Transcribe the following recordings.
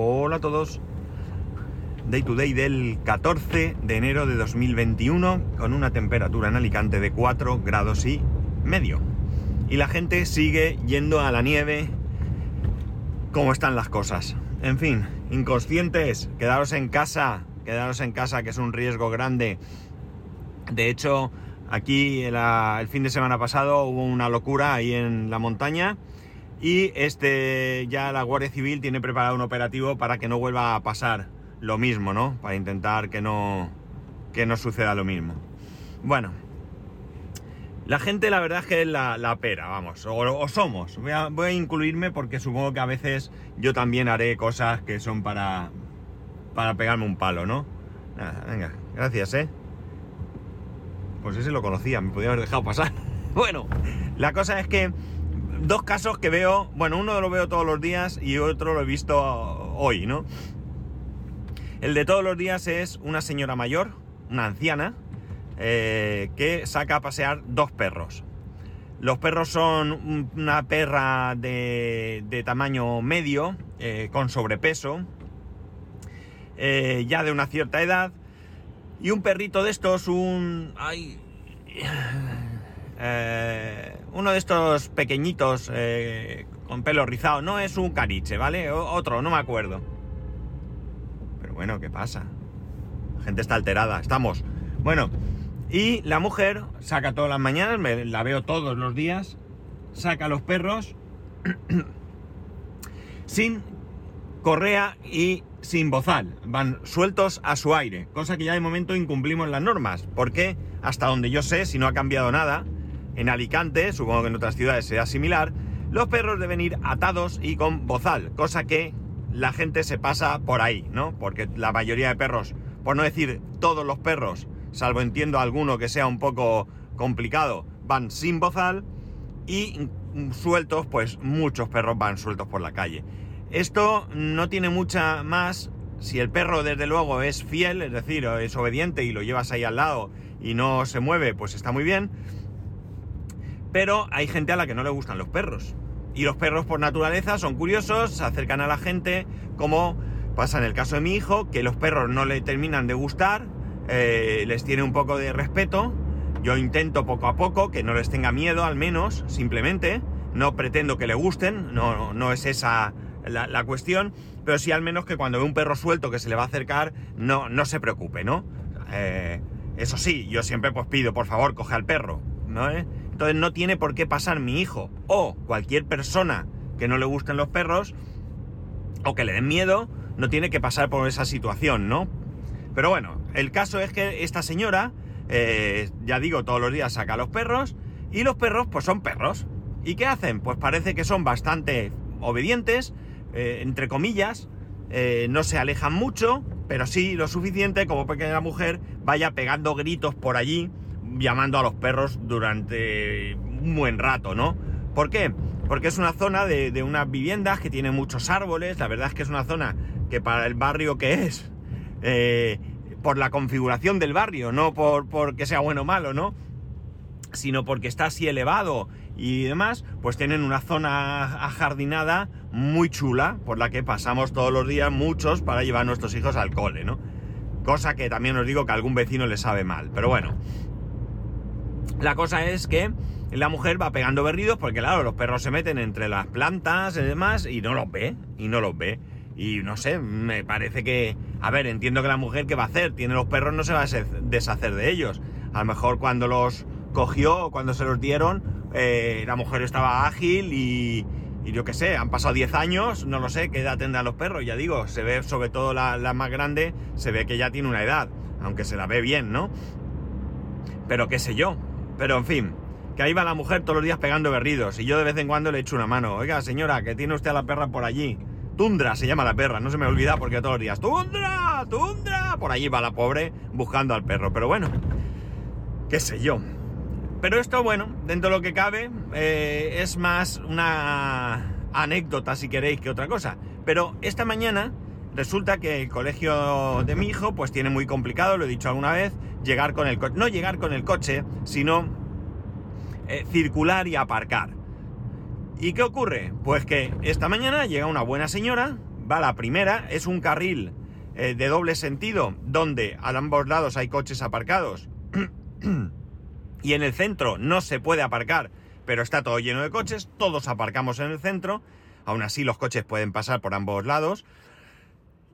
Hola a todos. Day to day del 14 de enero de 2021 con una temperatura en Alicante de 4 grados y medio. Y la gente sigue yendo a la nieve como están las cosas. En fin, inconscientes, quedaros en casa, quedaros en casa que es un riesgo grande. De hecho, aquí el fin de semana pasado hubo una locura ahí en la montaña y este ya la Guardia Civil tiene preparado un operativo para que no vuelva a pasar lo mismo, ¿no? Para intentar que no, que no suceda lo mismo. Bueno, la gente la verdad es que es la, pera, vamos, o, somos. Voy a, voy a, incluirme porque supongo que a veces yo también haré cosas que son para, para pegarme un palo, ¿no? Nada, venga, gracias, ¿eh? Pues ese lo conocía, me podía haber dejado pasar. bueno, la cosa es que dos casos que veo, bueno, uno lo veo todos los días y otro lo he visto hoy, ¿no? El de todos los días es una señora mayor, una anciana, eh, que saca a pasear dos perros. Los perros son una perra de, tamaño medio, eh, con sobrepeso, eh, ya de una cierta edad, y un perrito de estos, un... Ay, uno de estos pequeñitos eh, con pelo rizado. No es un caniche, ¿vale? otro, no me acuerdo. Pero bueno, ¿qué pasa? La gente está alterada. Estamos. Bueno, y la mujer saca todas las mañanas, me, la veo todos los días, saca los perros sin correa y sin bozal. Van sueltos a su aire, cosa que ya de momento incumplimos las normas. Porque, hasta donde yo sé, si no ha cambiado nada, en Alicante, supongo que en otras ciudades sea similar, los perros deben ir atados y con bozal, cosa que la gente se pasa por ahí, ¿no? Porque la mayoría de perros, por no decir todos los perros, salvo entiendo alguno que sea un poco complicado, van sin bozal y sueltos, pues muchos perros van sueltos por la calle. Esto no tiene mucha más si el perro desde luego es fiel, es decir, es obediente y lo llevas ahí al lado y no se mueve, pues está muy bien. Pero hay gente a la que no le gustan los perros. Y los perros por naturaleza son curiosos, se acercan a la gente, como pasa en el caso de mi hijo, que los perros no le terminan de gustar, eh, les tiene un poco de respeto. Yo intento poco a poco que no les tenga miedo, al menos, simplemente. No pretendo que le gusten, no, no es esa la, cuestión, pero sí al menos que cuando ve un perro suelto que se le va a acercar, no, no se preocupe, ¿no? Eh, eso sí, yo siempre pues pido, por favor, coge al perro, ¿no? ¿Eh? Entonces no tiene por qué pasar mi hijo o cualquier persona que no le gusten los perros o que le den miedo, no tiene que pasar por esa situación, ¿no? Pero bueno, el caso es que esta señora, eh, ya digo, todos los días saca a los perros y los perros pues son perros. ¿Y qué hacen? Pues parece que son bastante obedientes, eh, entre comillas, eh, no se alejan mucho, pero sí lo suficiente como para que la mujer vaya pegando gritos por allí llamando a los perros durante un buen rato, ¿no? ¿Por qué? Porque es una zona de, unas viviendas que tiene muchos árboles, la verdad es que es una zona que para el barrio que es, eh, por la configuración del barrio, no por, porque sea bueno o malo, ¿no? Sino porque está así elevado y demás, pues tienen una zona ajardinada muy chula, por la que pasamos todos los días muchos para llevar a nuestros hijos al cole, ¿no? Cosa que también os digo que a algún vecino le sabe mal, pero bueno. La cosa es que la mujer va pegando berridos porque, claro, los perros se meten entre las plantas y demás y no los ve, y no los ve. Y no sé, me parece que... A ver, entiendo que la mujer, ¿qué va a hacer? Tiene los perros, no se va a deshacer de ellos. A lo mejor cuando los cogió, cuando se los dieron, eh, la mujer estaba ágil y, y yo qué sé, han pasado 10 años, no lo sé, qué edad tendrán los perros, ya digo, se ve sobre todo la, la, más grande, se ve que ya tiene una edad, aunque se la ve bien, ¿no? Pero qué sé yo, pero en fin, que ahí va la mujer todos los días pegando berridos y yo de vez en cuando le echo una mano. Oiga, señora, que tiene usted a la perra por allí. Tundra se llama la perra, no se me olvida porque todos los días, Tundra, Tundra. Por allí va la pobre buscando al perro. Pero bueno, qué sé yo. Pero esto, bueno, dentro de lo que cabe, eh, es más una anécdota, si queréis, que otra cosa. Pero esta mañana resulta que el colegio de mi hijo, pues tiene muy complicado, lo he dicho alguna vez, llegar con el coche, no llegar con el coche, sino eh, circular y aparcar. ¿Y qué ocurre? Pues que esta mañana llega una buena señora, va la primera, es un carril eh, de doble sentido donde a ambos lados hay coches aparcados y en el centro no se puede aparcar, pero está todo lleno de coches, todos aparcamos en el centro, aún así los coches pueden pasar por ambos lados.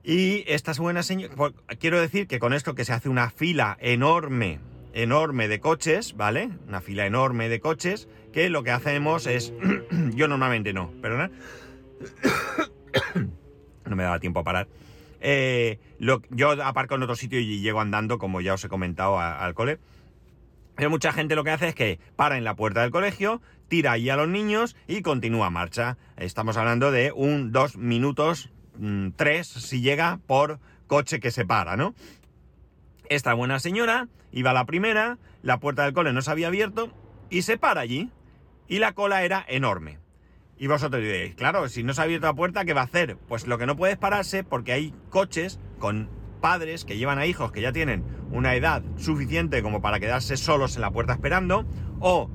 Y estas buenas señal. Quiero decir que con esto que se hace una fila enorme, enorme de coches, ¿vale? Una fila enorme de coches, que lo que hacemos es. yo normalmente no, perdona. no me daba tiempo a parar. Eh, yo aparco en otro sitio y llego andando, como ya os he comentado, al cole. Pero mucha gente lo que hace es que para en la puerta del colegio, tira ahí a los niños y continúa marcha. Estamos hablando de un dos minutos Mm, tres si llega por coche que se para, ¿no? Esta buena señora iba a la primera, la puerta del cole no se había abierto y se para allí. Y la cola era enorme. Y vosotros diréis, claro, si no se ha abierto la puerta, ¿qué va a hacer? Pues lo que no puede es pararse porque hay coches con padres que llevan a hijos que ya tienen una edad suficiente como para quedarse solos en la puerta esperando. O,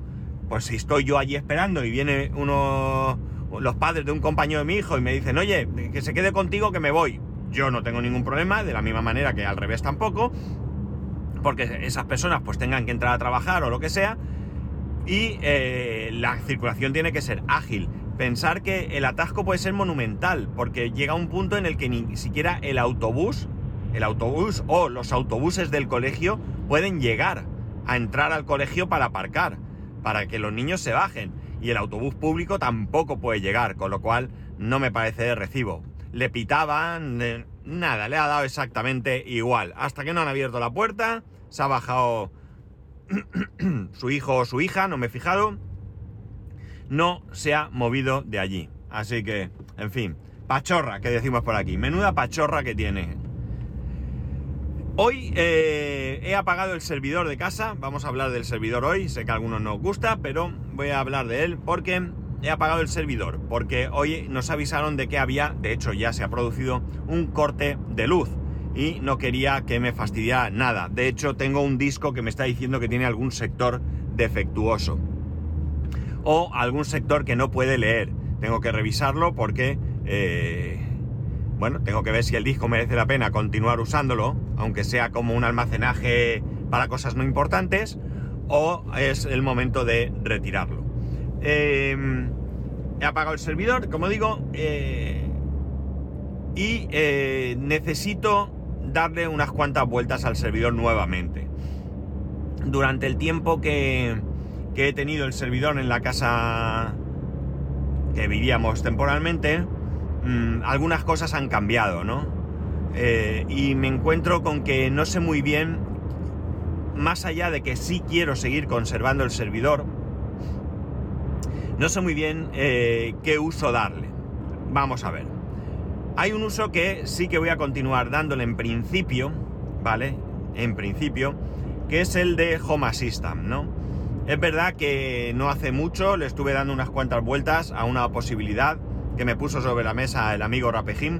pues si estoy yo allí esperando y viene uno los padres de un compañero de mi hijo y me dicen, oye, que se quede contigo que me voy. Yo no tengo ningún problema, de la misma manera que al revés tampoco, porque esas personas pues tengan que entrar a trabajar o lo que sea, y eh, la circulación tiene que ser ágil. Pensar que el atasco puede ser monumental, porque llega un punto en el que ni siquiera el autobús, el autobús o los autobuses del colegio pueden llegar a entrar al colegio para aparcar, para que los niños se bajen y el autobús público tampoco puede llegar, con lo cual no me parece de recibo. Le pitaban, nada, le ha dado exactamente igual. Hasta que no han abierto la puerta, se ha bajado su hijo o su hija, no me he fijado, no se ha movido de allí. Así que, en fin, pachorra que decimos por aquí, menuda pachorra que tiene. Hoy eh, he apagado el servidor de casa, vamos a hablar del servidor hoy, sé que a algunos no os gusta, pero voy a hablar de él porque he apagado el servidor, porque hoy nos avisaron de que había, de hecho ya se ha producido un corte de luz y no quería que me fastidiara nada. De hecho tengo un disco que me está diciendo que tiene algún sector defectuoso o algún sector que no puede leer. Tengo que revisarlo porque... Eh, bueno, tengo que ver si el disco merece la pena continuar usándolo, aunque sea como un almacenaje para cosas no importantes, o es el momento de retirarlo. Em, he apagado el servidor, como digo, eh, y eh, necesito darle unas cuantas vueltas al servidor nuevamente. Durante el tiempo que, que he tenido el servidor en la casa que vivíamos temporalmente, Mm, algunas cosas han cambiado, ¿no? Eh, y me encuentro con que no sé muy bien, más allá de que sí quiero seguir conservando el servidor, no sé muy bien eh, qué uso darle. Vamos a ver. Hay un uso que sí que voy a continuar dándole en principio, ¿vale? En principio, que es el de Home Assistant, ¿no? Es verdad que no hace mucho le estuve dando unas cuantas vueltas a una posibilidad que me puso sobre la mesa el amigo Rapejim.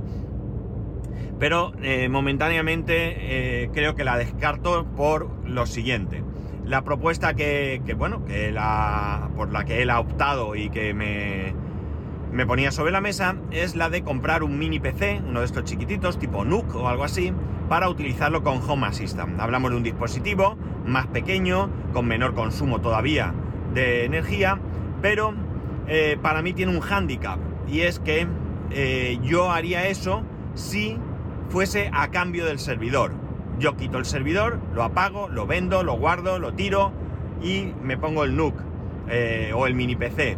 Pero eh, momentáneamente eh, creo que la descarto por lo siguiente. La propuesta que, bueno, que la, por la que él ha optado y que me, me ponía sobre la mesa es la de comprar un mini PC, uno de estos chiquititos, tipo NUC o algo así, para utilizarlo con Home Assistant. Hablamos de un dispositivo más pequeño, con menor consumo todavía de energía, pero eh, para mí tiene un hándicap y es que yo haría eso si fuese a cambio del servidor. Yo quito el servidor, lo apago, lo vendo, lo guardo, lo tiro y me pongo el NUC eh, o el mini PC.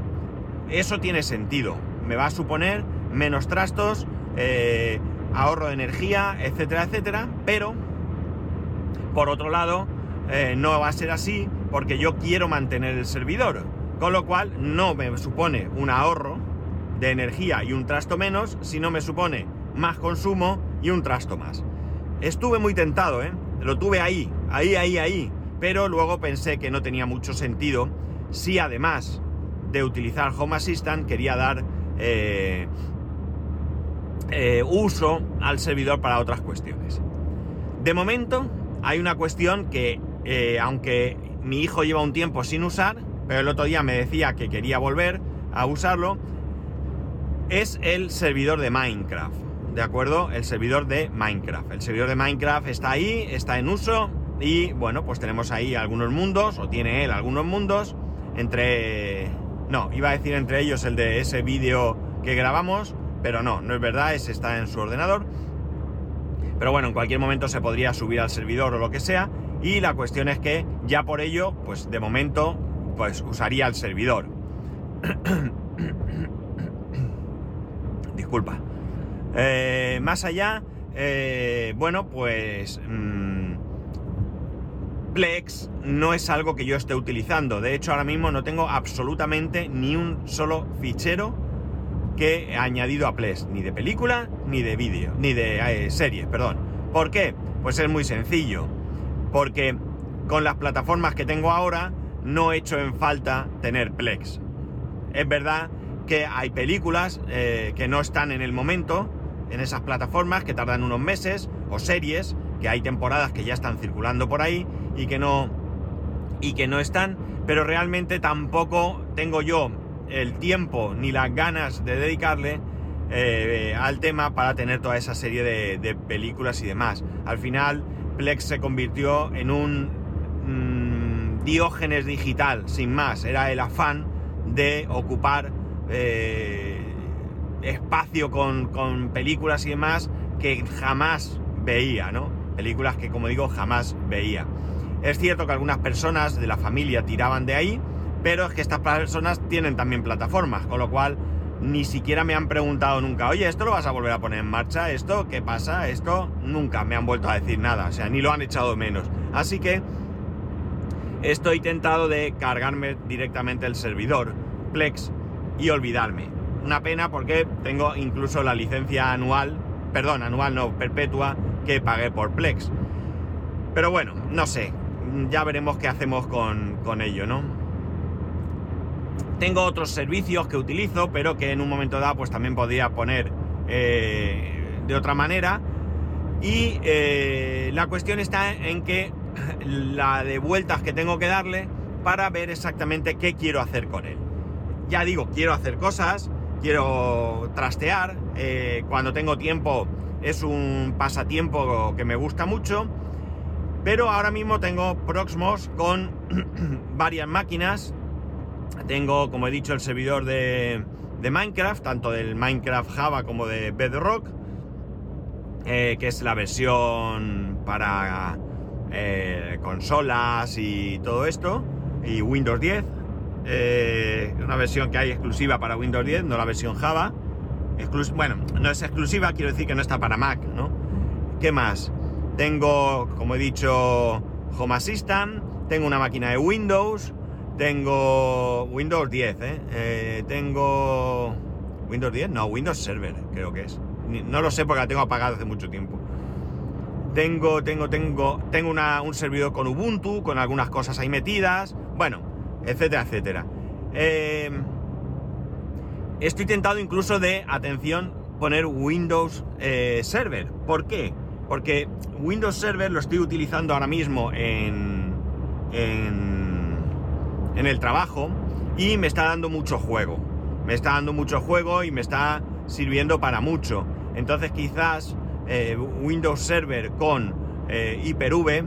Eso tiene sentido. Me va a suponer menos trastos, eh, ahorro de energía, etcétera, etcétera. Pero, por otro lado, no va a ser así porque yo quiero mantener el servidor. Con lo cual no me supone un ahorro de energía y un trasto menos, si no me supone más consumo y un trasto más. Estuve muy tentado, ¿eh? Lo tuve ahí, ahí, ahí, ahí. Pero luego pensé que no tenía mucho sentido si además de utilizar Home Assistant quería dar eh, eh, uso al servidor para otras cuestiones. De momento hay una cuestión que, aunque mi hijo lleva un tiempo sin usar, pero el otro día me decía que quería volver a usarlo, es el servidor de Minecraft. ¿De acuerdo? El servidor de Minecraft. El servidor de Minecraft está ahí, está en uso y bueno, pues tenemos ahí algunos mundos, o tiene él algunos mundos, entre... No, iba a decir entre ellos el de ese vídeo que grabamos, pero no, no es verdad, ese está en su ordenador. Pero bueno, en cualquier momento se podría subir al servidor o lo que sea. Y la cuestión es que ya por ello, pues de momento, pues usaría el servidor. Disculpa. Eh, más allá, eh, bueno, pues... Mm, Plex no es algo que yo esté utilizando. De hecho, ahora mismo no tengo absolutamente ni un solo fichero que he añadido a Plex. Ni de película, ni de vídeo, ni de eh, serie, perdón. ¿Por qué? Pues es muy sencillo. Porque con las plataformas que tengo ahora no he hecho en falta tener Plex. Es verdad que hay películas eh, que no están en el momento en esas plataformas, que tardan unos meses, o series, que hay temporadas que ya están circulando por ahí y que no y que no están, pero realmente tampoco tengo yo el tiempo ni las ganas de dedicarle eh, al tema para tener toda esa serie de, películas y demás. Al final, Plex se convirtió en un mm, diógenes digital, sin más. Era el afán de ocupar eh, espacio con, películas y demás que jamás veía, ¿no? Películas que, como digo, jamás veía. Es cierto que algunas personas de la familia tiraban de ahí, pero es que estas personas tienen también plataformas, con lo cual ni siquiera me han preguntado nunca, oye, ¿esto lo vas a volver a poner en marcha? ¿Esto qué pasa? Esto nunca me han vuelto a decir nada, o sea, ni lo han echado menos. Así que estoy tentado de cargarme directamente el servidor Plex y olvidarme. Una pena porque tengo incluso la licencia anual, perdón, anual no, perpetua, que pagué por Plex. Pero bueno, no sé, ya veremos qué hacemos con, ello, ¿no? Tengo otros servicios que utilizo, pero que en un momento dado pues también podría poner eh, de otra manera. Y eh, la cuestión está en que la de vueltas que tengo que darle para ver exactamente qué quiero hacer con él. Ya digo, quiero hacer cosas, quiero trastear, eh, cuando tengo tiempo es un pasatiempo que me gusta mucho pero ahora mismo tengo Proxmos con varias máquinas. Tengo, como he dicho, el servidor de, Minecraft, tanto del Minecraft Java como de Bedrock, eh, que es la versión para eh, consolas y todo esto, y Windows 10. Eh, una versión que hay exclusiva para Windows 10, no la versión Java. bueno, no es exclusiva, quiero decir que no está para Mac, ¿no? ¿Qué más? Tengo, como he dicho, Home Assistant, tengo una máquina de Windows, tengo Windows 10, ¿eh? ¿eh? tengo Windows 10, no, Windows Server, creo que es. No lo sé porque la tengo apagada hace mucho tiempo. Tengo, tengo, tengo, tengo un servidor con Ubuntu, con algunas cosas ahí metidas, bueno, etcétera, etcétera. Em, estoy tentado incluso de, atención, poner Windows eh, Server. ¿Por qué? Porque Windows Server lo estoy utilizando ahora mismo en, en, el trabajo y me está dando mucho juego. Me está dando mucho juego y me está sirviendo para mucho. Entonces quizás eh, Windows Server con eh, Hyper-V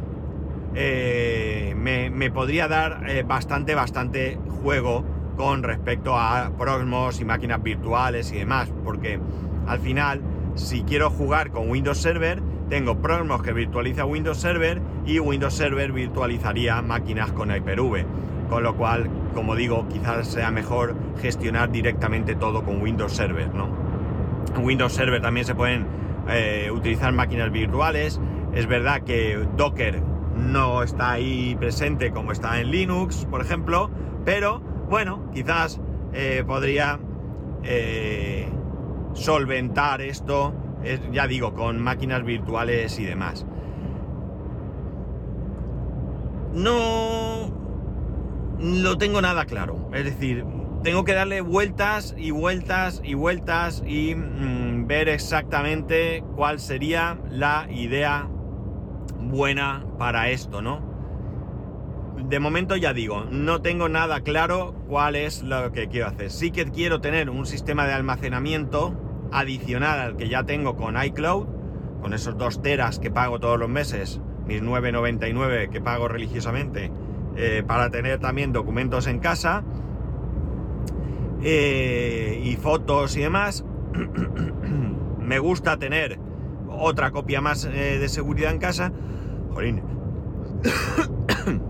eh, me, podría dar bastante, bastante juego con respecto a Proxmos y máquinas virtuales y demás. Porque al final, si quiero jugar con Windows Server, tengo Proxmox que virtualiza Windows Server y Windows Server virtualizaría máquinas con Hyper-V. Con lo cual, como digo, quizás sea mejor gestionar directamente todo con Windows Server, ¿no? En Windows Server también se pueden eh, utilizar máquinas virtuales. Es verdad que Docker no está ahí presente como está en Linux, por ejemplo, pero bueno, quizás eh, podría eh, solventar esto ya digo, con máquinas virtuales y demás. No lo tengo nada claro. Es decir, tengo que darle vueltas y vueltas y vueltas y mm, ver exactamente cuál sería la idea buena para esto, ¿no? De momento ya digo, no tengo nada claro cuál es lo que quiero hacer. Sí que quiero tener un sistema de almacenamiento adicional al que ya tengo con iCloud, con esos dos teras que pago todos los meses, mis 9,99 que pago religiosamente, eh, para tener también documentos en casa eh, y fotos y demás. Me gusta tener otra copia más eh, de seguridad en casa.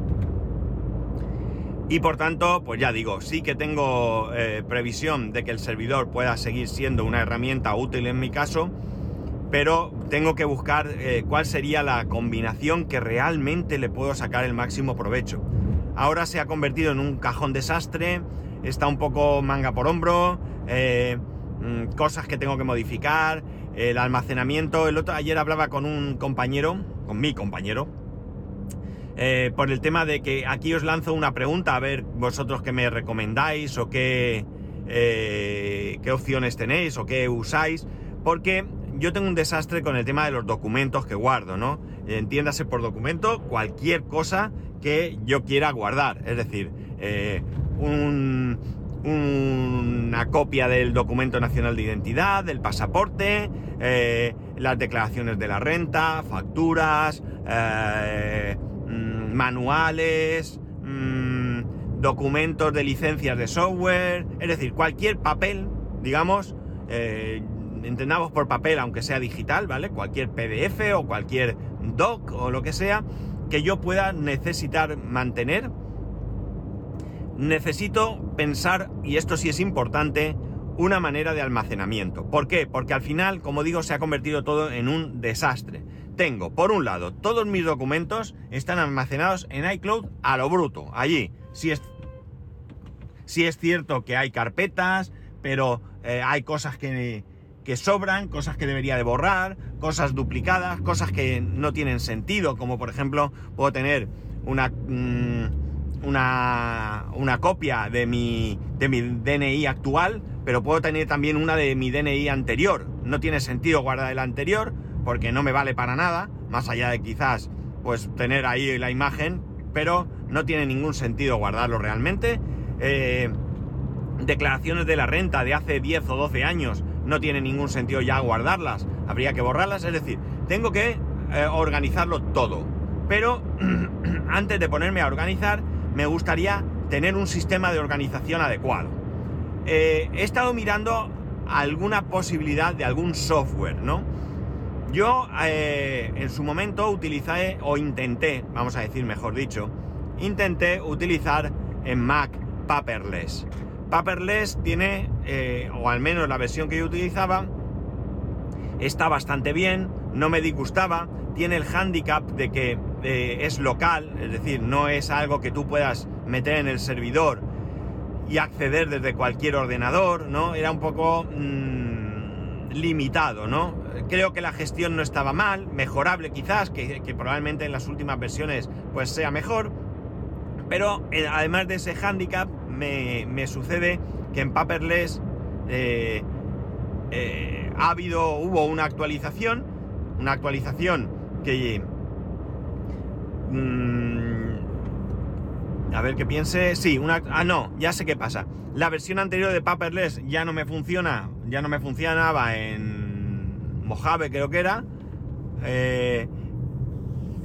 Y por tanto, pues ya digo, sí que tengo previsión de que el servidor pueda seguir siendo una herramienta útil en mi caso pero tengo que buscar eh, cuál sería la combinación que realmente le puedo sacar el máximo provecho. Ahora se ha convertido en un cajón desastre, está un poco manga por hombro, eh, mm, cosas que tengo que modificar, el almacenamiento. El otro, ayer hablaba con un compañero, con mi compañero, eh, por el tema de que aquí os lanzo una pregunta a ver vosotros qué me recomendáis o qué, qué opciones tenéis o qué usáis, porque yo tengo un desastre con el tema de los documentos que guardo, ¿no? Entiéndase por documento cualquier cosa que yo quiera guardar. Es decir, eh, una copia del documento nacional de identidad, del pasaporte, eh, las declaraciones de la renta, facturas, eh, mm, manuales, mm, documentos de licencias de software, es decir, cualquier papel, digamos, entendamos por papel, aunque sea digital, ¿vale? Cualquier PDF o cualquier doc o lo que sea que yo pueda necesitar mantener. Necesito pensar, y esto sí es importante, una manera de almacenamiento. ¿Por qué? Porque al final, como digo, se ha convertido todo en un desastre. Tengo, por un lado, todos mis documentos están almacenados en iCloud a lo bruto, allí. Si es, si es cierto que hay carpetas, pero eh, hay cosas que, que sobran, cosas que debería de borrar, cosas duplicadas, cosas que no tienen sentido, como por ejemplo puedo tener una, mm, una, una copia de mi, de mi DNI actual, pero puedo tener también una de mi DNI anterior. No tiene sentido guardar el anterior porque no me vale para nada, más allá de quizás pues tener ahí la imagen, pero no tiene ningún sentido guardarlo realmente. Eh, declaraciones de la renta de hace 10 o 12 años no tiene ningún sentido ya guardarlas, habría que borrarlas, es decir, tengo que eh, organizarlo todo. Pero antes de ponerme a organizar, me gustaría tener un sistema de organización adecuado. Eh, he estado mirando alguna posibilidad de algún software, ¿no? Yo eh, en su momento utilicé o intenté, vamos a decir mejor dicho, intenté utilizar en Mac Paperless. Paperless tiene, eh, o al menos la versión que yo utilizaba, está bastante bien, no me disgustaba, tiene el handicap de que es local, es decir, no es algo que tú puedas meter en el servidor y acceder desde cualquier ordenador, ¿no? Era un poco mm, limitado, ¿no? Creo que la gestión no estaba mal, mejorable quizás, que, probablemente en las últimas versiones pues sea mejor, pero eh, además de ese handicap, me, sucede que en Paperless eh, eh, ha habido, hubo una actualización, una actualización que... Mm, a ver qué piense. Sí, una. Ah, no, ya sé qué pasa. La versión anterior de Paperless ya no me funciona. Ya no me funcionaba en Mojave, creo que era. es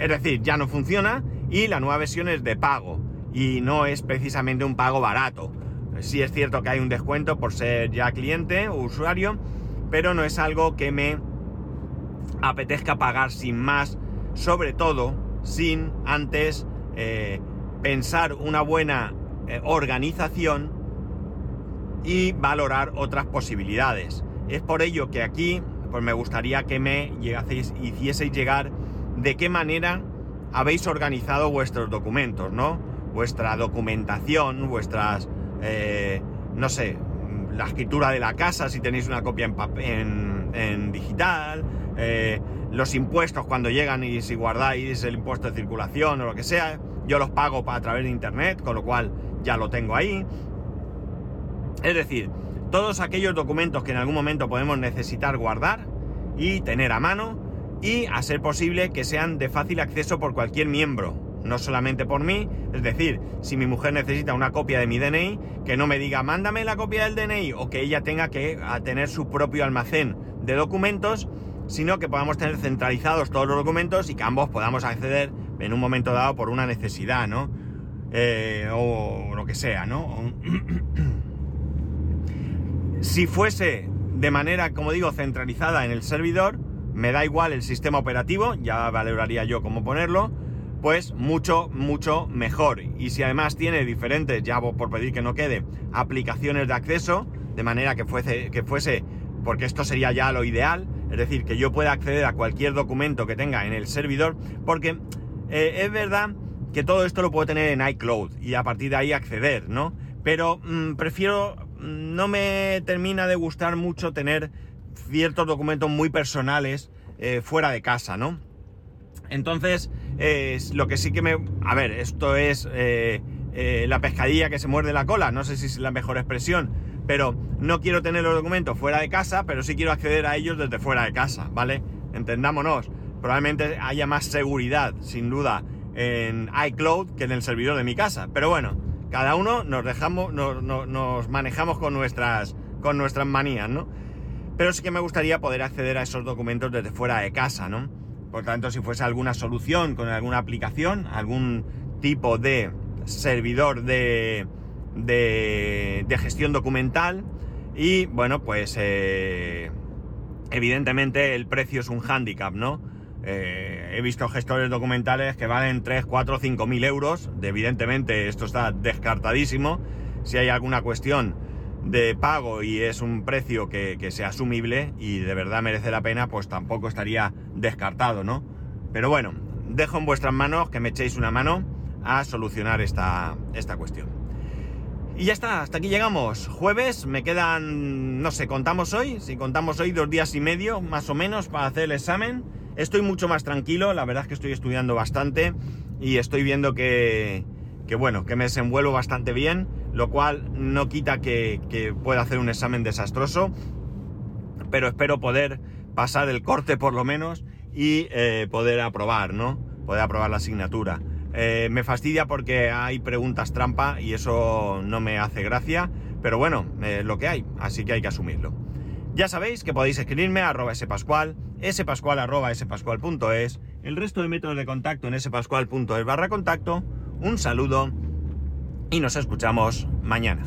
decir, ya no funciona. Y la nueva versión es de pago y no es precisamente un pago barato. Sí es cierto que hay un descuento por ser ya cliente o usuario, pero no es algo que me apetezca pagar sin más, sobre todo sin antes eh, pensar una buena eh, organización y valorar otras posibilidades. Es por ello que aquí pues me gustaría que me llegaseis, hicieseis llegar de qué manera habéis organizado vuestros documentos, ¿no? vuestra documentación, vuestras, eh, no sé, la escritura de la casa si tenéis una copia en, en, digital, los impuestos cuando llegan y si guardáis el impuesto de circulación o lo que sea, yo los pago a través de internet, con lo cual ya lo tengo ahí. Es decir, todos aquellos documentos que en algún momento podemos necesitar guardar y tener a mano y a ser posible que sean de fácil acceso por cualquier miembro no solamente por mí. Es decir, si mi mujer necesita una copia de mi DNI, que no me diga, mándame la copia del DNI, o que ella tenga que tener su propio almacén de documentos, sino que podamos tener centralizados todos los documentos y que ambos podamos acceder en un momento dado por una necesidad, ¿no? Eh, o lo que sea, ¿no? si fuese de manera, como digo, centralizada en el servidor, me da igual el sistema operativo, ya valoraría yo cómo ponerlo, pues mucho, mucho mejor. Y si además tiene diferentes, ya por pedir que no quede, aplicaciones de acceso, de manera que fuese, que fuese, porque esto sería ya lo ideal, es decir, que yo pueda acceder a cualquier documento que tenga en el servidor, porque eh, es verdad que todo esto lo puedo tener en iCloud y a partir de ahí acceder, ¿no? Pero mm, prefiero, mm, no me termina de gustar mucho tener ciertos documentos muy personales eh, fuera de casa, ¿no? Entonces, lo que sí que me... A ver, esto es eh, la pescadilla que se muerde la cola, no sé si es la mejor expresión, pero no quiero tener los documentos fuera de casa, pero sí quiero acceder a ellos desde fuera de casa, ¿vale? Entendámonos, probablemente haya más seguridad, sin duda, en iCloud que en el servidor de mi casa, pero bueno, cada uno nos dejamos, nos manejamos con nuestras, con nuestras manías, ¿no? pero sí que me gustaría poder acceder a esos documentos desde fuera de casa, ¿no? Por tanto, si fuese alguna solución con alguna aplicación, algún tipo de servidor de, de, gestión documental y bueno, pues eh, evidentemente el precio es un hándicap, ¿no? Eh, he visto gestores documentales que valen 3, 4, 5 mil euros. evidentemente esto está descartadísimo. Si hay alguna cuestión de pago y es un precio que, sea asumible y de verdad merece la pena, pues tampoco estaría descartado, ¿no? Pero bueno, dejo en vuestras manos que me echéis una mano a solucionar esta, esta cuestión. Y ya está, hasta aquí llegamos. Jueves, me quedan, no sé, contamos hoy, si contamos hoy dos días y medio, más o menos, para hacer el examen. Estoy mucho más tranquilo, la verdad es que estoy estudiando bastante y estoy viendo que, que bueno, que me desenvuelvo bastante bien lo cual no quita que, pueda hacer un examen desastroso, pero espero poder pasar el corte por lo menos y eh, poder aprobar, ¿no? Poder aprobar la asignatura. Eh, me fastidia porque hay preguntas trampa y eso no me hace gracia, pero bueno, es lo que hay, así que hay que asumirlo. Ya sabéis que podéis escribirme a arroba spascual, spascual arroba spascual.es, el resto de métodos de contacto en spascual.es barra contacto. Un saludo y nos escuchamos mañana.